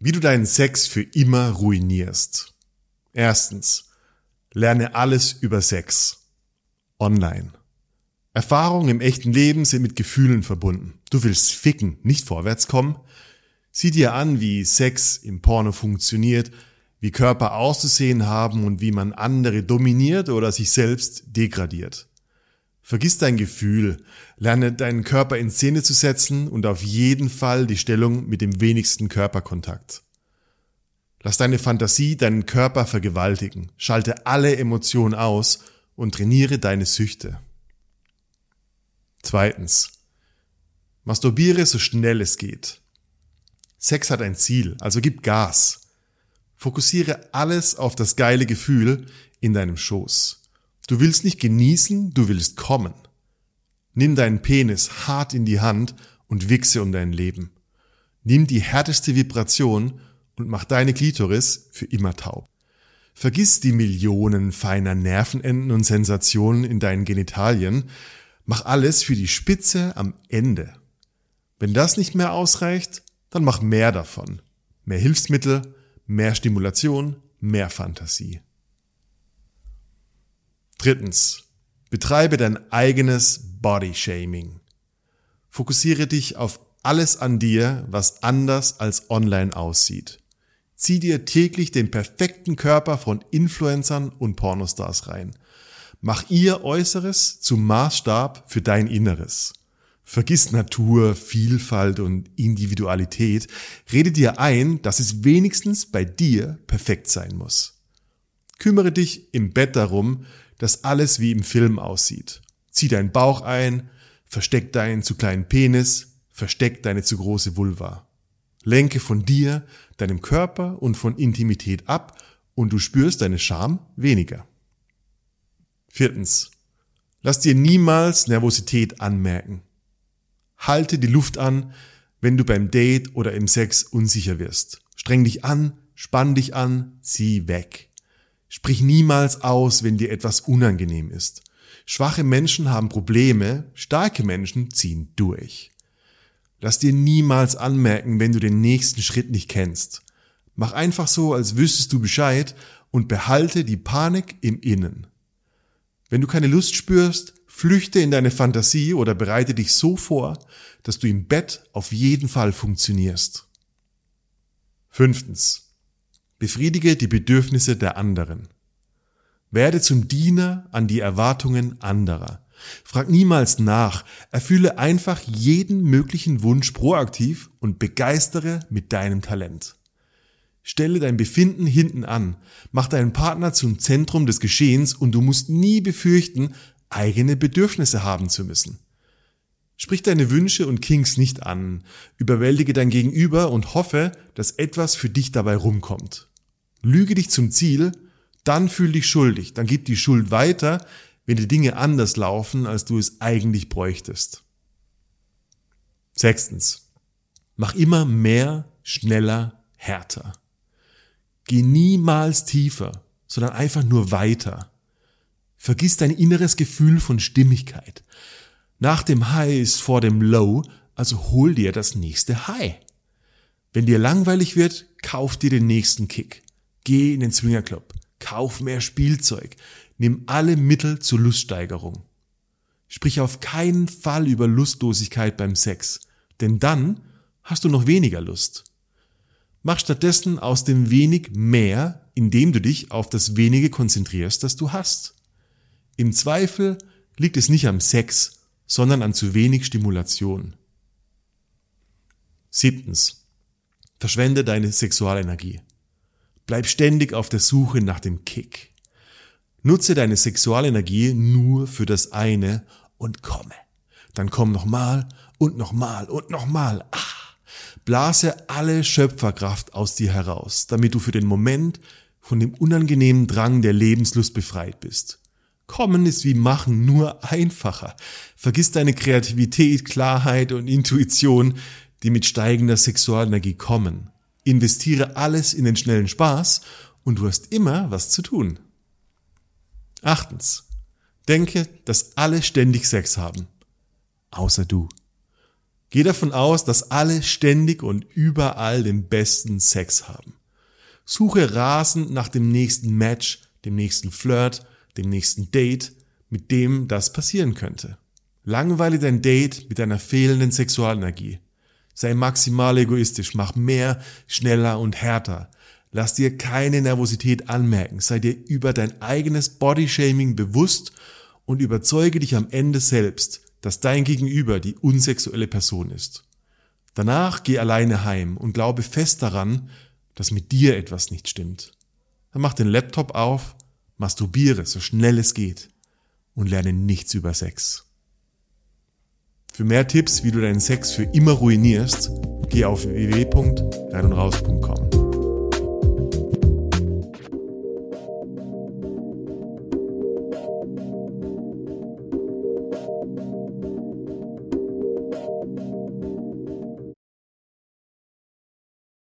Wie du deinen Sex für immer ruinierst. Erstens. Lerne alles über Sex. Online. Erfahrungen im echten Leben sind mit Gefühlen verbunden. Du willst ficken, nicht vorwärts kommen. Sieh dir an, wie Sex im Porno funktioniert, wie Körper auszusehen haben und wie man andere dominiert oder sich selbst degradiert. Vergiss dein Gefühl, lerne deinen Körper in Szene zu setzen und auf jeden Fall die Stellung mit dem wenigsten Körperkontakt. Lass deine Fantasie deinen Körper vergewaltigen, schalte alle Emotionen aus und trainiere deine Süchte. Zweitens. Masturbiere so schnell es geht. Sex hat ein Ziel, also gib Gas. Fokussiere alles auf das geile Gefühl in deinem Schoß. Du willst nicht genießen, du willst kommen. Nimm deinen Penis hart in die Hand und wichse um dein Leben. Nimm die härteste Vibration und mach deine Klitoris für immer taub. Vergiss die Millionen feiner Nervenenden und Sensationen in deinen Genitalien. Mach alles für die Spitze am Ende. Wenn das nicht mehr ausreicht, dann mach mehr davon. Mehr Hilfsmittel, mehr Stimulation, mehr Fantasie. Drittens. Betreibe dein eigenes Body Shaming. Fokussiere dich auf alles an dir, was anders als online aussieht. Zieh dir täglich den perfekten Körper von Influencern und Pornostars rein. Mach ihr Äußeres zum Maßstab für dein Inneres. Vergiss Natur, Vielfalt und Individualität. Rede dir ein, dass es wenigstens bei dir perfekt sein muss. Kümmere dich im Bett darum, dass alles wie im Film aussieht. Zieh deinen Bauch ein, versteck deinen zu kleinen Penis, versteck deine zu große Vulva. Lenke von dir, deinem Körper und von Intimität ab und du spürst deine Scham weniger. Viertens. Lass dir niemals Nervosität anmerken. Halte die Luft an, wenn du beim Date oder im Sex unsicher wirst. Streng dich an, spann dich an, zieh weg. Sprich niemals aus, wenn dir etwas unangenehm ist. Schwache Menschen haben Probleme, starke Menschen ziehen durch. Lass dir niemals anmerken, wenn du den nächsten Schritt nicht kennst. Mach einfach so, als wüsstest du Bescheid und behalte die Panik im Innen. Wenn du keine Lust spürst, flüchte in deine Fantasie oder bereite dich so vor, dass du im Bett auf jeden Fall funktionierst. Fünftens. Befriedige die Bedürfnisse der anderen. Werde zum Diener an die Erwartungen anderer. Frag niemals nach, erfülle einfach jeden möglichen Wunsch proaktiv und begeistere mit deinem Talent. Stelle dein Befinden hinten an, mach deinen Partner zum Zentrum des Geschehens und du musst nie befürchten, eigene Bedürfnisse haben zu müssen. Sprich deine Wünsche und Kings nicht an, überwältige dein Gegenüber und hoffe, dass etwas für dich dabei rumkommt. Lüge dich zum Ziel, dann fühl dich schuldig, dann gib die Schuld weiter, wenn die Dinge anders laufen, als du es eigentlich bräuchtest. Sechstens. Mach immer mehr, schneller, härter. Geh niemals tiefer, sondern einfach nur weiter. Vergiss dein inneres Gefühl von Stimmigkeit. Nach dem High ist vor dem Low, also hol dir das nächste High. Wenn dir langweilig wird, kauf dir den nächsten Kick. Geh in den Swingerclub, kauf mehr Spielzeug, nimm alle Mittel zur Luststeigerung. Sprich auf keinen Fall über Lustlosigkeit beim Sex, denn dann hast du noch weniger Lust. Mach stattdessen aus dem wenig mehr, indem du dich auf das wenige konzentrierst, das du hast. Im Zweifel liegt es nicht am Sex, sondern an zu wenig Stimulation. Siebtens. Verschwende deine Sexualenergie. Bleib ständig auf der Suche nach dem Kick. Nutze deine Sexualenergie nur für das eine und komme. Dann komm nochmal und nochmal und nochmal. Ah. Blase alle Schöpferkraft aus dir heraus, damit du für den Moment von dem unangenehmen Drang der Lebenslust befreit bist. Kommen ist wie machen, nur einfacher. Vergiss deine Kreativität, Klarheit und Intuition, die mit steigender Sexualenergie kommen. Investiere alles in den schnellen Spaß und du hast immer was zu tun. Achtens. Denke, dass alle ständig Sex haben. Außer du. Geh davon aus, dass alle ständig und überall den besten Sex haben. Suche rasend nach dem nächsten Match, dem nächsten Flirt, dem nächsten Date, mit dem das passieren könnte. Langweile dein Date mit deiner fehlenden Sexualenergie. Sei maximal egoistisch, mach mehr, schneller und härter. Lass dir keine Nervosität anmerken, sei dir über dein eigenes Bodyshaming bewusst und überzeuge dich am Ende selbst, dass dein Gegenüber die unsexuelle Person ist. Danach geh alleine heim und glaube fest daran, dass mit dir etwas nicht stimmt. Dann mach den Laptop auf, masturbiere so schnell es geht und lerne nichts über Sex. Für mehr Tipps, wie du deinen Sex für immer ruinierst, geh auf www.reinundraus.com.